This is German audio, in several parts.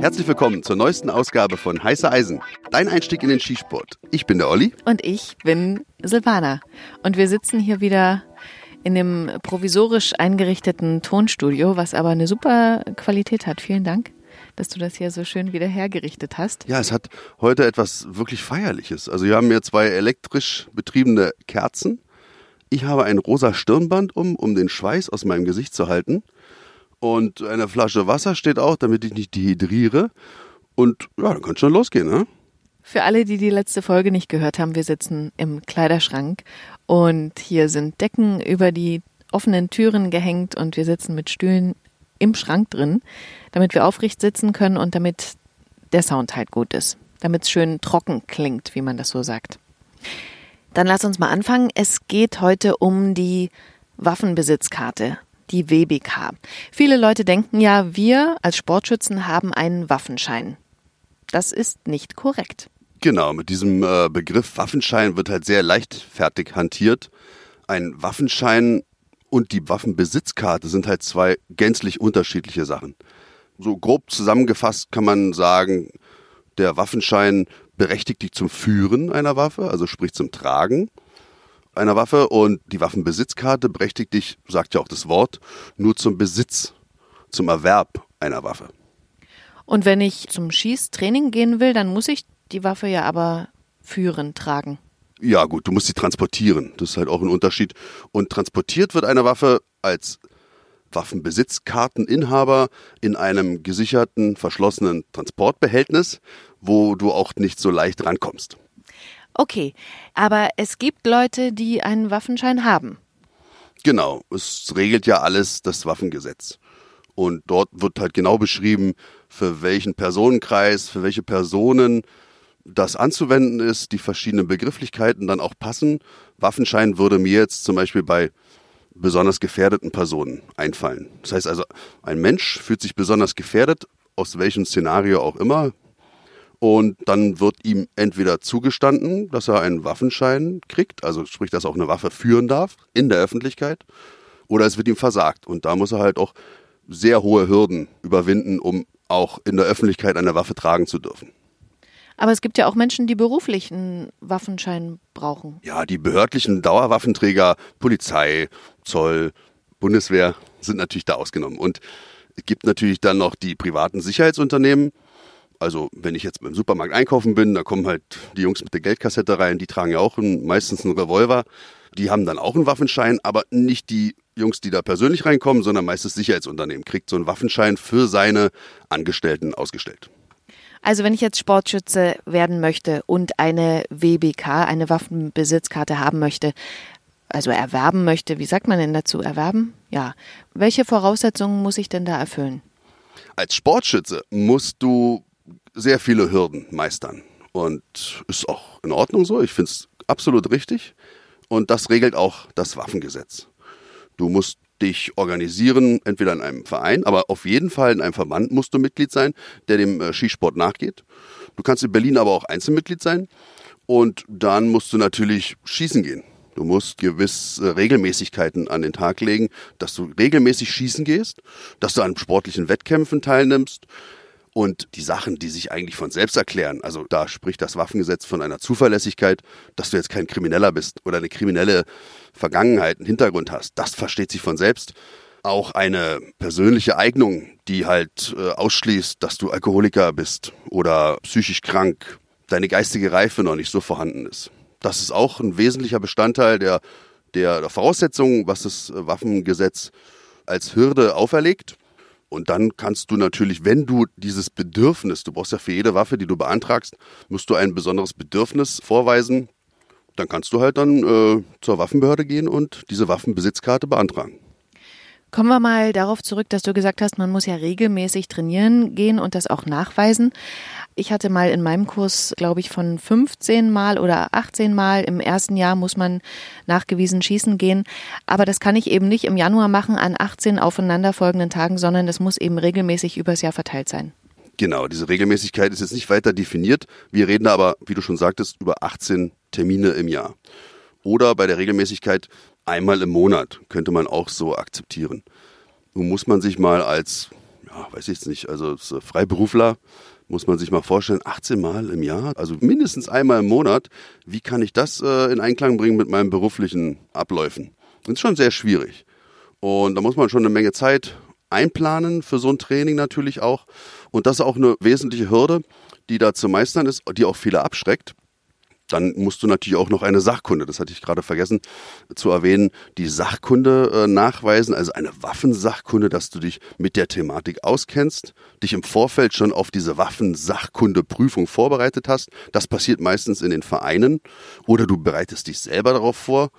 Herzlich willkommen zur neuesten Ausgabe von Heiße Eisen, dein Einstieg in den Skisport. Ich bin der Olli. Und ich bin Silvana. Und wir sitzen hier wieder in dem provisorisch eingerichteten Tonstudio, was aber eine super Qualität hat. Vielen Dank, dass du das hier so schön wieder hergerichtet hast. Ja, es hat heute etwas wirklich Feierliches. Also wir haben hier zwei elektrisch betriebene Kerzen. Ich habe ein rosa Stirnband um, um den Schweiß aus meinem Gesicht zu halten. Und eine Flasche Wasser steht auch, damit ich nicht dehydriere. Und ja, dann kann schon losgehen, ne? Für alle, die die letzte Folge nicht gehört haben, wir sitzen im Kleiderschrank und hier sind Decken über die offenen Türen gehängt und wir sitzen mit Stühlen im Schrank drin, damit wir aufrecht sitzen können und damit der Sound halt gut ist, damit es schön trocken klingt, wie man das so sagt. Dann lass uns mal anfangen. Es geht heute um die Waffenbesitzkarte die WBK. Viele Leute denken ja, wir als Sportschützen haben einen Waffenschein. Das ist nicht korrekt. Genau, mit diesem äh, Begriff Waffenschein wird halt sehr leichtfertig hantiert. Ein Waffenschein und die Waffenbesitzkarte sind halt zwei gänzlich unterschiedliche Sachen. So grob zusammengefasst kann man sagen, der Waffenschein berechtigt dich zum Führen einer Waffe, also sprich zum Tragen einer Waffe und die Waffenbesitzkarte berechtigt dich, sagt ja auch das Wort, nur zum Besitz, zum Erwerb einer Waffe. Und wenn ich zum Schießtraining gehen will, dann muss ich die Waffe ja aber führen, tragen. Ja gut, du musst sie transportieren. Das ist halt auch ein Unterschied. Und transportiert wird eine Waffe als Waffenbesitzkarteninhaber in einem gesicherten, verschlossenen Transportbehältnis, wo du auch nicht so leicht rankommst. Okay, aber es gibt Leute, die einen Waffenschein haben. Genau, es regelt ja alles das Waffengesetz. Und dort wird halt genau beschrieben, für welchen Personenkreis, für welche Personen das anzuwenden ist, die verschiedenen Begrifflichkeiten dann auch passen. Waffenschein würde mir jetzt zum Beispiel bei besonders gefährdeten Personen einfallen. Das heißt also, ein Mensch fühlt sich besonders gefährdet, aus welchem Szenario auch immer, und dann wird ihm entweder zugestanden, dass er einen Waffenschein kriegt, also sprich, dass er auch eine Waffe führen darf in der Öffentlichkeit, oder es wird ihm versagt. Und da muss er halt auch sehr hohe Hürden überwinden, um auch in der Öffentlichkeit eine Waffe tragen zu dürfen. Aber es gibt ja auch Menschen, die beruflich einen Waffenschein brauchen. Ja, die behördlichen Dauerwaffenträger, Polizei, Zoll, Bundeswehr sind natürlich da ausgenommen. Und es gibt natürlich dann noch die privaten Sicherheitsunternehmen, also wenn ich jetzt beim Supermarkt einkaufen bin, da kommen halt die Jungs mit der Geldkassette rein, die tragen ja auch einen, meistens einen Revolver. Die haben dann auch einen Waffenschein, aber nicht die Jungs, die da persönlich reinkommen, sondern meistens Sicherheitsunternehmen kriegt so einen Waffenschein für seine Angestellten ausgestellt. Also wenn ich jetzt Sportschütze werden möchte und eine WBK, eine Waffenbesitzkarte haben möchte, also erwerben möchte, wie sagt man denn dazu? Erwerben? Ja. Welche Voraussetzungen muss ich denn da erfüllen? Als Sportschütze musst du sehr viele Hürden meistern. Und ist auch in Ordnung so. Ich finde es absolut richtig. Und das regelt auch das Waffengesetz. Du musst dich organisieren, entweder in einem Verein, aber auf jeden Fall in einem Verband musst du Mitglied sein, der dem äh, Skisport nachgeht. Du kannst in Berlin aber auch Einzelmitglied sein. Und dann musst du natürlich schießen gehen. Du musst gewisse Regelmäßigkeiten an den Tag legen, dass du regelmäßig schießen gehst, dass du an sportlichen Wettkämpfen teilnimmst, und die Sachen, die sich eigentlich von selbst erklären, also da spricht das Waffengesetz von einer Zuverlässigkeit, dass du jetzt kein Krimineller bist oder eine kriminelle Vergangenheit, einen Hintergrund hast, das versteht sich von selbst. Auch eine persönliche Eignung, die halt äh, ausschließt, dass du Alkoholiker bist oder psychisch krank, deine geistige Reife noch nicht so vorhanden ist. Das ist auch ein wesentlicher Bestandteil der, der, der Voraussetzungen, was das Waffengesetz als Hürde auferlegt. Und dann kannst du natürlich, wenn du dieses Bedürfnis, du brauchst ja für jede Waffe, die du beantragst, musst du ein besonderes Bedürfnis vorweisen. Dann kannst du halt dann äh, zur Waffenbehörde gehen und diese Waffenbesitzkarte beantragen. Kommen wir mal darauf zurück, dass du gesagt hast, man muss ja regelmäßig trainieren gehen und das auch nachweisen. Ich hatte mal in meinem Kurs, glaube ich, von 15 Mal oder 18 Mal im ersten Jahr muss man nachgewiesen schießen gehen. Aber das kann ich eben nicht im Januar machen an 18 aufeinanderfolgenden Tagen, sondern das muss eben regelmäßig übers Jahr verteilt sein. Genau, diese Regelmäßigkeit ist jetzt nicht weiter definiert. Wir reden aber, wie du schon sagtest, über 18 Termine im Jahr. Oder bei der Regelmäßigkeit einmal im Monat könnte man auch so akzeptieren. Nun muss man sich mal als ja, weiß ich jetzt nicht, also Freiberufler muss man sich mal vorstellen, 18 Mal im Jahr, also mindestens einmal im Monat. Wie kann ich das äh, in Einklang bringen mit meinen beruflichen Abläufen? Das ist schon sehr schwierig. Und da muss man schon eine Menge Zeit einplanen für so ein Training natürlich auch. Und das ist auch eine wesentliche Hürde, die da zu meistern ist, die auch viele abschreckt. Dann musst du natürlich auch noch eine Sachkunde, das hatte ich gerade vergessen zu erwähnen, die Sachkunde äh, nachweisen, also eine Waffensachkunde, dass du dich mit der Thematik auskennst, dich im Vorfeld schon auf diese Waffensachkundeprüfung vorbereitet hast. Das passiert meistens in den Vereinen oder du bereitest dich selber darauf vor.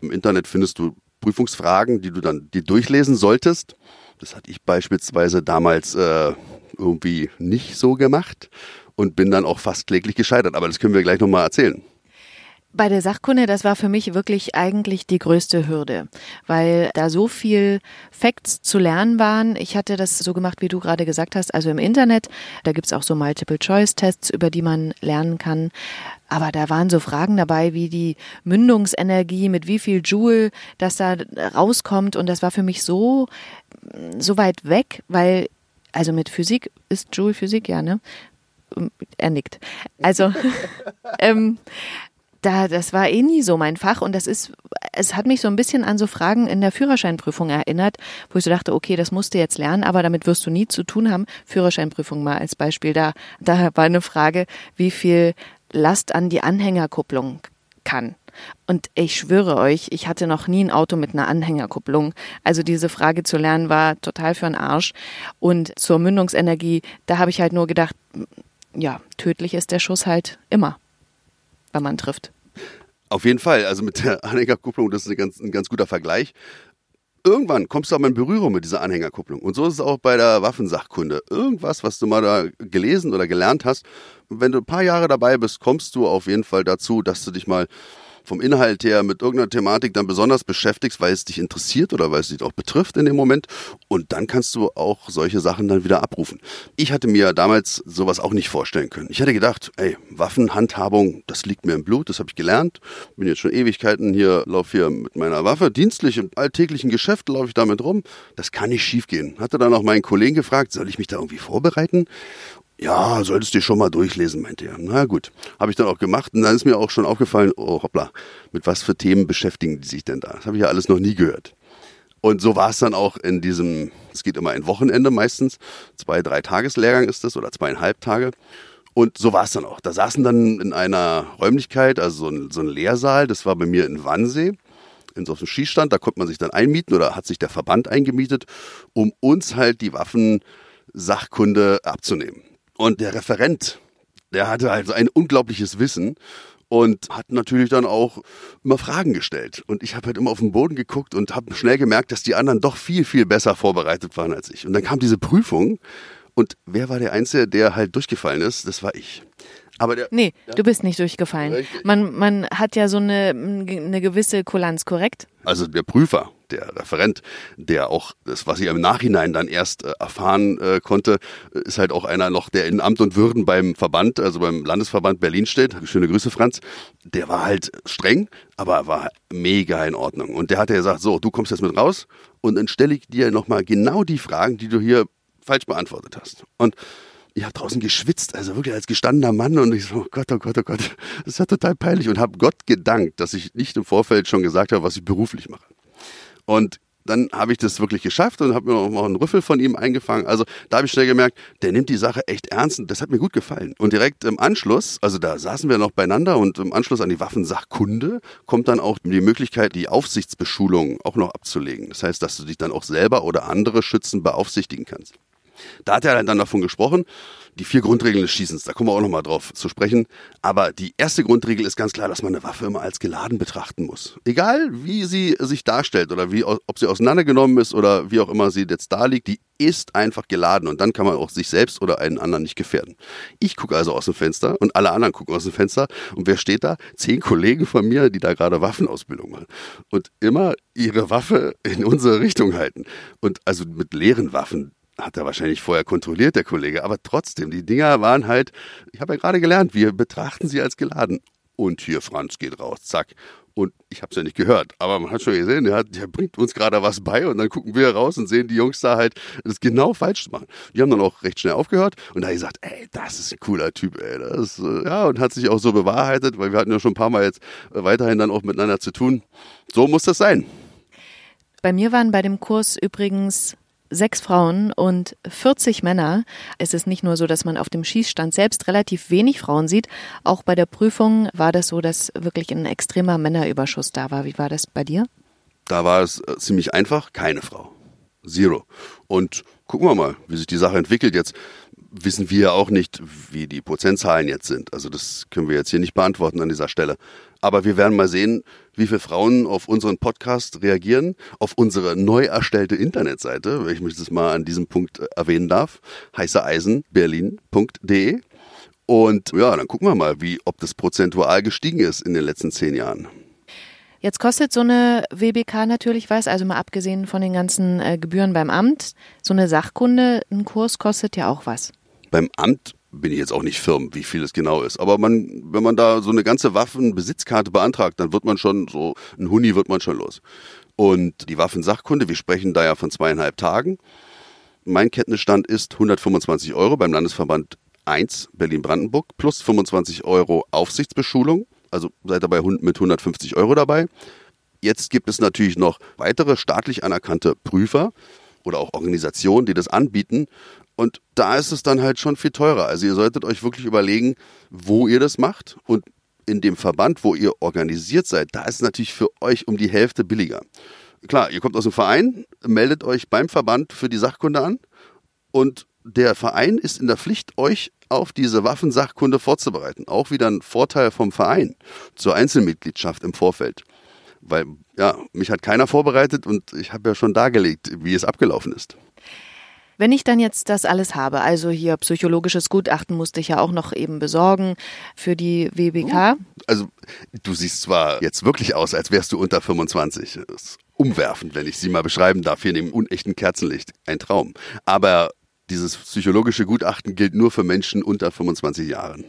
Im Internet findest du Prüfungsfragen, die du dann dir durchlesen solltest. Das hatte ich beispielsweise damals äh, irgendwie nicht so gemacht und bin dann auch fast kläglich gescheitert. Aber das können wir gleich nochmal erzählen. Bei der Sachkunde, das war für mich wirklich eigentlich die größte Hürde, weil da so viel Facts zu lernen waren. Ich hatte das so gemacht, wie du gerade gesagt hast, also im Internet. Da gibt's auch so Multiple-Choice-Tests, über die man lernen kann. Aber da waren so Fragen dabei, wie die Mündungsenergie, mit wie viel Joule das da rauskommt. Und das war für mich so, so weit weg, weil, also mit Physik ist Joule Physik, ja, ne? Er nickt. Also, ähm, da, das war eh nie so mein Fach und das ist, es hat mich so ein bisschen an so Fragen in der Führerscheinprüfung erinnert, wo ich so dachte, okay, das musst du jetzt lernen, aber damit wirst du nie zu tun haben. Führerscheinprüfung mal als Beispiel. Da, da war eine Frage, wie viel Last an die Anhängerkupplung kann. Und ich schwöre euch, ich hatte noch nie ein Auto mit einer Anhängerkupplung. Also diese Frage zu lernen war total für den Arsch. Und zur Mündungsenergie, da habe ich halt nur gedacht, ja, tödlich ist der Schuss halt immer, wenn man trifft. Auf jeden Fall, also mit der Anhängerkupplung, das ist ein ganz, ein ganz guter Vergleich. Irgendwann kommst du aber in Berührung mit dieser Anhängerkupplung. Und so ist es auch bei der Waffensachkunde. Irgendwas, was du mal da gelesen oder gelernt hast, wenn du ein paar Jahre dabei bist, kommst du auf jeden Fall dazu, dass du dich mal vom Inhalt her mit irgendeiner Thematik dann besonders beschäftigst, weil es dich interessiert oder weil es dich auch betrifft in dem Moment. Und dann kannst du auch solche Sachen dann wieder abrufen. Ich hatte mir damals sowas auch nicht vorstellen können. Ich hätte gedacht, ey, Waffenhandhabung, das liegt mir im Blut, das habe ich gelernt. Bin jetzt schon Ewigkeiten hier, laufe hier mit meiner Waffe. Dienstlich im alltäglichen Geschäft laufe ich damit rum. Das kann nicht schiefgehen. Hatte dann auch meinen Kollegen gefragt, soll ich mich da irgendwie vorbereiten? Ja, solltest du schon mal durchlesen, meinte er. Na gut, habe ich dann auch gemacht und dann ist mir auch schon aufgefallen, oh hoppla, mit was für Themen beschäftigen die sich denn da? Das habe ich ja alles noch nie gehört. Und so war es dann auch in diesem, es geht immer ein Wochenende meistens, zwei, drei Tageslehrgang ist das oder zweieinhalb Tage. Und so war es dann auch. Da saßen dann in einer Räumlichkeit, also so ein, so ein Lehrsaal, das war bei mir in Wannsee, in so einem Schießstand, da konnte man sich dann einmieten oder hat sich der Verband eingemietet, um uns halt die Waffensachkunde abzunehmen. Und der Referent, der hatte also ein unglaubliches Wissen und hat natürlich dann auch immer Fragen gestellt. Und ich habe halt immer auf den Boden geguckt und habe schnell gemerkt, dass die anderen doch viel, viel besser vorbereitet waren als ich. Und dann kam diese Prüfung und wer war der Einzige, der halt durchgefallen ist? Das war ich. Aber der, nee, ja? du bist nicht durchgefallen. Man, man hat ja so eine, eine gewisse Kulanz, korrekt? Also der Prüfer, der Referent, der auch das, was ich im Nachhinein dann erst äh, erfahren äh, konnte, ist halt auch einer noch, der in Amt und Würden beim Verband, also beim Landesverband Berlin steht. Schöne Grüße, Franz. Der war halt streng, aber war mega in Ordnung. Und der hat ja gesagt, so, du kommst jetzt mit raus und dann stelle ich dir nochmal genau die Fragen, die du hier falsch beantwortet hast. Und ich habe draußen geschwitzt, also wirklich als gestandener Mann und ich so, oh Gott, oh Gott, oh Gott, das ist ja total peinlich und habe Gott gedankt, dass ich nicht im Vorfeld schon gesagt habe, was ich beruflich mache. Und dann habe ich das wirklich geschafft und habe mir noch einen Rüffel von ihm eingefangen. Also da habe ich schnell gemerkt, der nimmt die Sache echt ernst und das hat mir gut gefallen. Und direkt im Anschluss, also da saßen wir noch beieinander und im Anschluss an die Waffensachkunde kommt dann auch die Möglichkeit, die Aufsichtsbeschulung auch noch abzulegen. Das heißt, dass du dich dann auch selber oder andere Schützen beaufsichtigen kannst. Da hat er dann davon gesprochen, die vier Grundregeln des Schießens, da kommen wir auch nochmal drauf zu sprechen. Aber die erste Grundregel ist ganz klar, dass man eine Waffe immer als geladen betrachten muss. Egal, wie sie sich darstellt oder wie, ob sie auseinandergenommen ist oder wie auch immer sie jetzt da liegt, die ist einfach geladen und dann kann man auch sich selbst oder einen anderen nicht gefährden. Ich gucke also aus dem Fenster und alle anderen gucken aus dem Fenster und wer steht da? Zehn Kollegen von mir, die da gerade Waffenausbildung machen und immer ihre Waffe in unsere Richtung halten und also mit leeren Waffen hat er wahrscheinlich vorher kontrolliert, der Kollege. Aber trotzdem, die Dinger waren halt, ich habe ja gerade gelernt, wir betrachten sie als geladen. Und hier, Franz geht raus, zack. Und ich habe es ja nicht gehört, aber man hat schon gesehen, der, hat, der bringt uns gerade was bei und dann gucken wir raus und sehen die Jungs da halt das genau falsch machen. Die haben dann auch recht schnell aufgehört und da hat gesagt, ey, das ist ein cooler Typ, ey. Das, äh, ja, und hat sich auch so bewahrheitet, weil wir hatten ja schon ein paar Mal jetzt äh, weiterhin dann auch miteinander zu tun. So muss das sein. Bei mir waren bei dem Kurs übrigens sechs Frauen und 40 Männer. Es ist nicht nur so, dass man auf dem Schießstand selbst relativ wenig Frauen sieht. Auch bei der Prüfung war das so, dass wirklich ein extremer Männerüberschuss da war. Wie war das bei dir? Da war es äh, ziemlich einfach, keine Frau. Zero. Und gucken wir mal, wie sich die Sache entwickelt. Jetzt wissen wir auch nicht, wie die Prozentzahlen jetzt sind. Also das können wir jetzt hier nicht beantworten an dieser Stelle. Aber wir werden mal sehen, wie viele Frauen auf unseren Podcast reagieren, auf unsere neu erstellte Internetseite, wenn ich mich das mal an diesem Punkt äh, erwähnen darf, heißeeisenberlin.de. Und ja, dann gucken wir mal, wie, ob das prozentual gestiegen ist in den letzten zehn Jahren. Jetzt kostet so eine WBK natürlich was, also mal abgesehen von den ganzen äh, Gebühren beim Amt, so eine Sachkunde, ein Kurs kostet ja auch was. Beim Amt bin ich jetzt auch nicht firm, wie viel es genau ist. Aber man, wenn man da so eine ganze Waffenbesitzkarte beantragt, dann wird man schon so, ein Huni wird man schon los. Und die Waffensachkunde, wir sprechen da ja von zweieinhalb Tagen. Mein Kenntnisstand ist 125 Euro beim Landesverband 1 Berlin-Brandenburg plus 25 Euro Aufsichtsbeschulung. Also seid dabei mit 150 Euro dabei. Jetzt gibt es natürlich noch weitere staatlich anerkannte Prüfer oder auch Organisationen, die das anbieten. Und da ist es dann halt schon viel teurer. Also ihr solltet euch wirklich überlegen, wo ihr das macht. Und in dem Verband, wo ihr organisiert seid, da ist es natürlich für euch um die Hälfte billiger. Klar, ihr kommt aus dem Verein, meldet euch beim Verband für die Sachkunde an und der Verein ist in der Pflicht, euch auf diese Waffensachkunde vorzubereiten. Auch wieder ein Vorteil vom Verein zur Einzelmitgliedschaft im Vorfeld. Weil, ja, mich hat keiner vorbereitet und ich habe ja schon dargelegt, wie es abgelaufen ist. Wenn ich dann jetzt das alles habe, also hier psychologisches Gutachten musste ich ja auch noch eben besorgen für die WBK. Also du siehst zwar jetzt wirklich aus, als wärst du unter 25. Das ist umwerfend, wenn ich sie mal beschreiben darf, hier in dem unechten Kerzenlicht. Ein Traum. Aber dieses psychologische Gutachten gilt nur für Menschen unter 25 Jahren.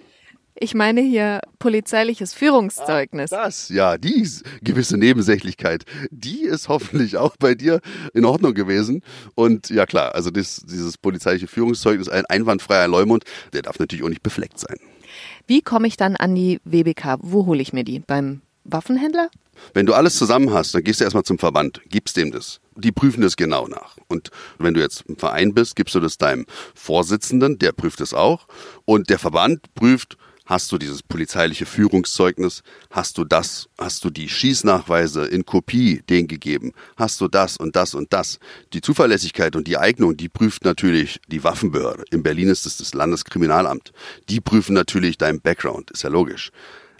Ich meine hier polizeiliches Führungszeugnis. Ah, das, ja, die gewisse Nebensächlichkeit, die ist hoffentlich auch bei dir in Ordnung gewesen. Und ja klar, also das, dieses polizeiliche Führungszeugnis, ein einwandfreier Leumund, der darf natürlich auch nicht befleckt sein. Wie komme ich dann an die WBK? Wo hole ich mir die? Beim Waffenhändler? Wenn du alles zusammen hast, dann gehst du erstmal zum Verband, gibst dem das. Die prüfen das genau nach. Und wenn du jetzt im Verein bist, gibst du das deinem Vorsitzenden, der prüft es auch. Und der Verband prüft, Hast du dieses polizeiliche Führungszeugnis? Hast du das? Hast du die Schießnachweise in Kopie denen gegeben? Hast du das und das und das? Die Zuverlässigkeit und die Eignung, die prüft natürlich die Waffenbehörde. In Berlin ist es das Landeskriminalamt. Die prüfen natürlich deinen Background, ist ja logisch.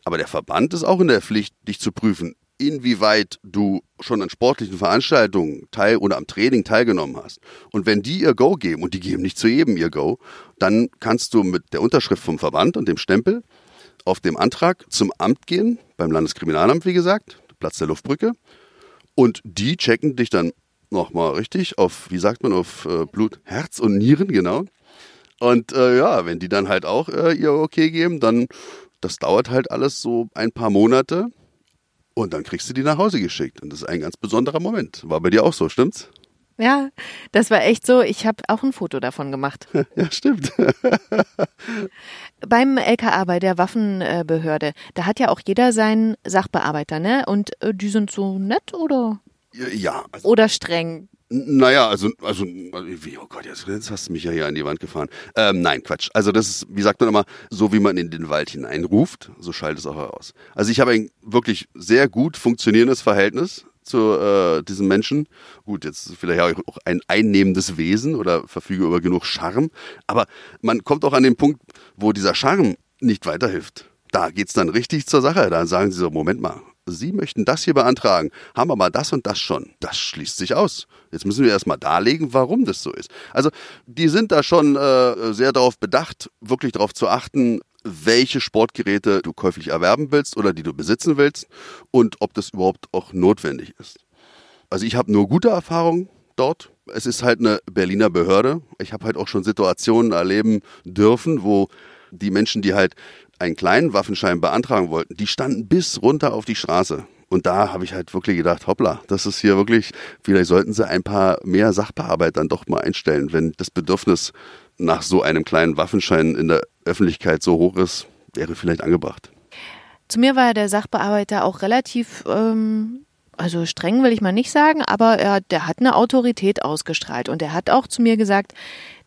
Aber der Verband ist auch in der Pflicht, dich zu prüfen, inwieweit du schon an sportlichen Veranstaltungen teil oder am Training teilgenommen hast. Und wenn die ihr Go geben, und die geben nicht zu jedem ihr Go, dann kannst du mit der Unterschrift vom Verband und dem Stempel auf dem Antrag zum Amt gehen, beim Landeskriminalamt, wie gesagt, Platz der Luftbrücke. Und die checken dich dann nochmal richtig auf, wie sagt man, auf äh, Blut, Herz und Nieren, genau. Und äh, ja, wenn die dann halt auch äh, ihr Okay geben, dann, das dauert halt alles so ein paar Monate. Und dann kriegst du die nach Hause geschickt. Und das ist ein ganz besonderer Moment. War bei dir auch so, stimmt's? Ja, das war echt so. Ich habe auch ein Foto davon gemacht. Ja, stimmt. Beim LKA, bei der Waffenbehörde, da hat ja auch jeder seinen Sachbearbeiter, ne? Und äh, die sind so nett oder? Ja. Also oder streng? Naja, also, also, oh Gott, jetzt, jetzt hast du mich ja hier an die Wand gefahren. Ähm, nein, Quatsch. Also das ist, wie sagt man immer, so wie man in den Wald hineinruft, so schallt es auch heraus. Also ich habe ein wirklich sehr gut funktionierendes Verhältnis zu äh, diesem Menschen. Gut, jetzt vielleicht auch ein einnehmendes Wesen oder verfüge über genug Charme. Aber man kommt auch an den Punkt, wo dieser Charme nicht weiterhilft. Da geht's dann richtig zur Sache. Da sagen sie so, Moment mal, Sie möchten das hier beantragen, haben aber das und das schon. Das schließt sich aus. Jetzt müssen wir erstmal darlegen, warum das so ist. Also die sind da schon äh, sehr darauf bedacht, wirklich darauf zu achten, welche Sportgeräte du käuflich erwerben willst oder die du besitzen willst und ob das überhaupt auch notwendig ist. Also ich habe nur gute Erfahrungen dort. Es ist halt eine Berliner Behörde. Ich habe halt auch schon Situationen erleben dürfen, wo die Menschen, die halt einen kleinen Waffenschein beantragen wollten, die standen bis runter auf die Straße Und da habe ich halt wirklich gedacht, hoppla, das ist hier wirklich, vielleicht sollten sie ein paar mehr Sachbearbeiter dann doch mal einstellen, wenn das Bedürfnis nach so einem kleinen Waffenschein in der Öffentlichkeit so hoch ist, wäre vielleicht angebracht. Zu mir war der Sachbearbeiter auch relativ, ähm, also streng will ich mal nicht sagen, aber er, der hat eine Autorität ausgestrahlt und er hat auch zu mir gesagt,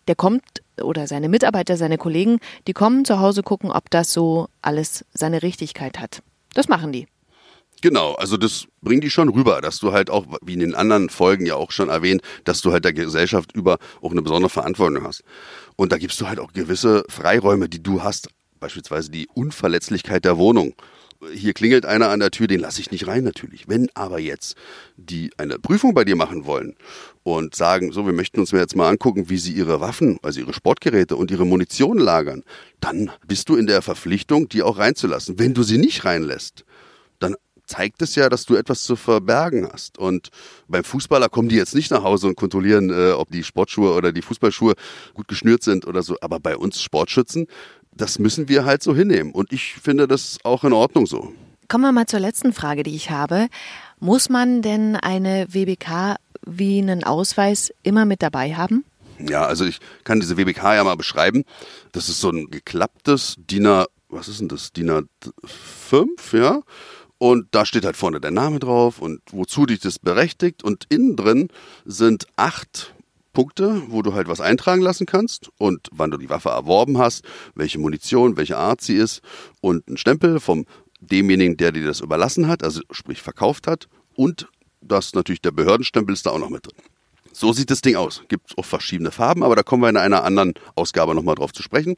der kommt oder seine Mitarbeiter, seine Kollegen, die kommen zu Hause gucken, ob das so alles seine Richtigkeit hat. Das machen die. Genau, also das bringt die schon rüber, dass du halt auch, wie in den anderen Folgen ja auch schon erwähnt, dass du halt der Gesellschaft über auch eine besondere Verantwortung hast. Und da gibst du halt auch gewisse Freiräume, die du hast, beispielsweise die Unverletzlichkeit der Wohnung. Hier klingelt einer an der Tür, den lasse ich nicht rein natürlich. Wenn aber jetzt die eine Prüfung bei dir machen wollen und sagen, so, wir möchten uns jetzt mal angucken, wie sie ihre Waffen, also ihre Sportgeräte und ihre Munition lagern, dann bist du in der Verpflichtung, die auch reinzulassen. Wenn du sie nicht reinlässt, dann zeigt es ja, dass du etwas zu verbergen hast. Und beim Fußballer kommen die jetzt nicht nach Hause und kontrollieren, äh, ob die Sportschuhe oder die Fußballschuhe gut geschnürt sind oder so. Aber bei uns Sportschützen, das müssen wir halt so hinnehmen. Und ich finde das auch in Ordnung so. Kommen wir mal zur letzten Frage, die ich habe. Muss man denn eine WBK wie einen Ausweis immer mit dabei haben? Ja, also ich kann diese WBK ja mal beschreiben. Das ist so ein geklapptes DIN A, was ist denn das? DIN A5, ja? Und da steht halt vorne der Name drauf und wozu dich das berechtigt. Und innen drin sind acht Punkte, wo du halt was eintragen lassen kannst und wann du die Waffe erworben hast, welche Munition, welche Art sie ist und ein Stempel vom demjenigen, der dir das überlassen hat, also sprich verkauft hat und das natürlich der Behördenstempel ist da auch noch mit drin. So sieht das Ding aus. Gibt auch verschiedene Farben, aber da kommen wir in einer anderen Ausgabe nochmal drauf zu sprechen.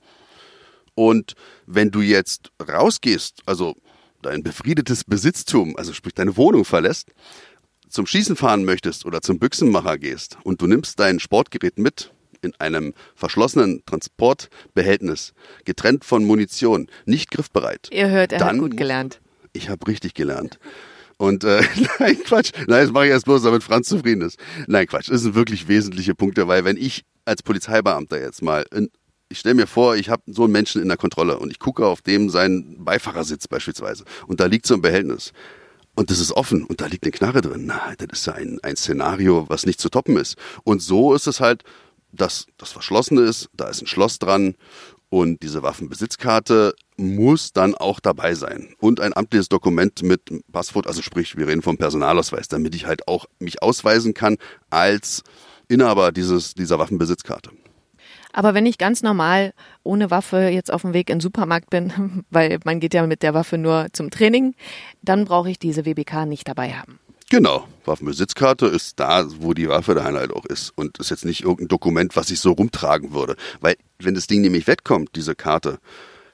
Und wenn du jetzt rausgehst, also dein befriedetes Besitztum, also sprich deine Wohnung verlässt, zum Schießen fahren möchtest oder zum Büchsenmacher gehst und du nimmst dein Sportgerät mit in einem verschlossenen Transportbehältnis, getrennt von Munition, nicht griffbereit. Ihr hört, er hat gut gelernt. Ich habe richtig gelernt. Und äh, nein, Quatsch. Nein, das mache ich erst bloß, damit Franz zufrieden ist. Nein, Quatsch. Das sind wirklich wesentliche Punkte, weil wenn ich als Polizeibeamter jetzt mal in, ich stelle mir vor, ich habe so einen Menschen in der Kontrolle und ich gucke auf dem seinen Beifahrersitz beispielsweise und da liegt so ein Behältnis und das ist offen und da liegt eine Knarre drin. Na, das ist ja ein, ein Szenario, was nicht zu toppen ist. Und so ist es halt, dass das verschlossen ist, da ist ein Schloss dran und diese Waffenbesitzkarte muss dann auch dabei sein. Und ein amtliches Dokument mit Passwort, also sprich, wir reden vom Personalausweis, damit ich halt auch mich ausweisen kann als Inhaber dieses, dieser Waffenbesitzkarte. Aber wenn ich ganz normal ohne Waffe jetzt auf dem Weg in den Supermarkt bin, weil man geht ja mit der Waffe nur zum Training, dann brauche ich diese WBK nicht dabei haben. Genau, Waffenbesitzkarte ist da, wo die Waffe der halt auch ist und ist jetzt nicht irgendein Dokument, was ich so rumtragen würde. Weil wenn das Ding nämlich wegkommt, diese Karte,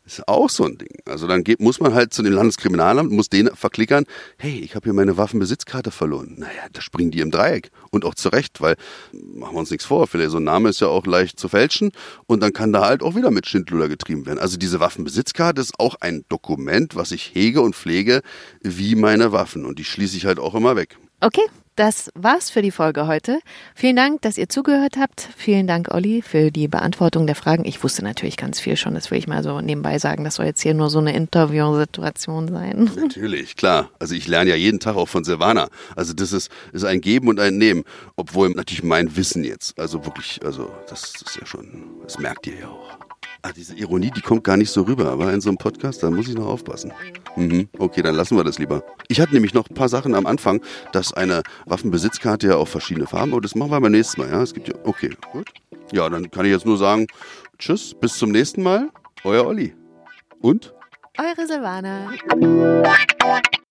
ist auch so ein Ding. Also dann geht, muss man halt zu dem Landeskriminalamt, muss denen verklickern, hey, ich habe hier meine Waffenbesitzkarte verloren. Naja, da springen die im Dreieck. Und auch zu Recht, weil, machen wir uns nichts vor, vielleicht so ein Name ist ja auch leicht zu fälschen und dann kann da halt auch wieder mit Schindluder getrieben werden. Also diese Waffenbesitzkarte ist auch ein Dokument, was ich hege und pflege wie meine Waffen und die schließe ich halt auch immer weg. Okay, das war's für die Folge heute. Vielen Dank, dass ihr zugehört habt. Vielen Dank, Olli, für die Beantwortung der Fragen. Ich wusste natürlich ganz viel schon, das will ich mal so nebenbei sagen. Das soll jetzt hier nur so eine Interviewsituation sein. Natürlich, klar. Also ich lerne ja jeden Tag auch von Silvana. Also das ist, ist ein Geben und ein Nehmen. Obwohl natürlich mein Wissen jetzt, also wirklich, also das, ist ja schon, das merkt ihr ja auch. Ah, diese Ironie, die kommt gar nicht so rüber, aber in so einem Podcast, da muss ich noch aufpassen. Mhm. Okay, dann lassen wir das lieber. Ich hatte nämlich noch ein paar Sachen am Anfang, dass eine Waffenbesitzkarte ja auch verschiedene Farben, aber das machen wir beim nächsten Mal, ja? Es gibt ja, okay, gut. Ja, dann kann ich jetzt nur sagen, tschüss, bis zum nächsten Mal, euer Olli. Und? Eure Silvana.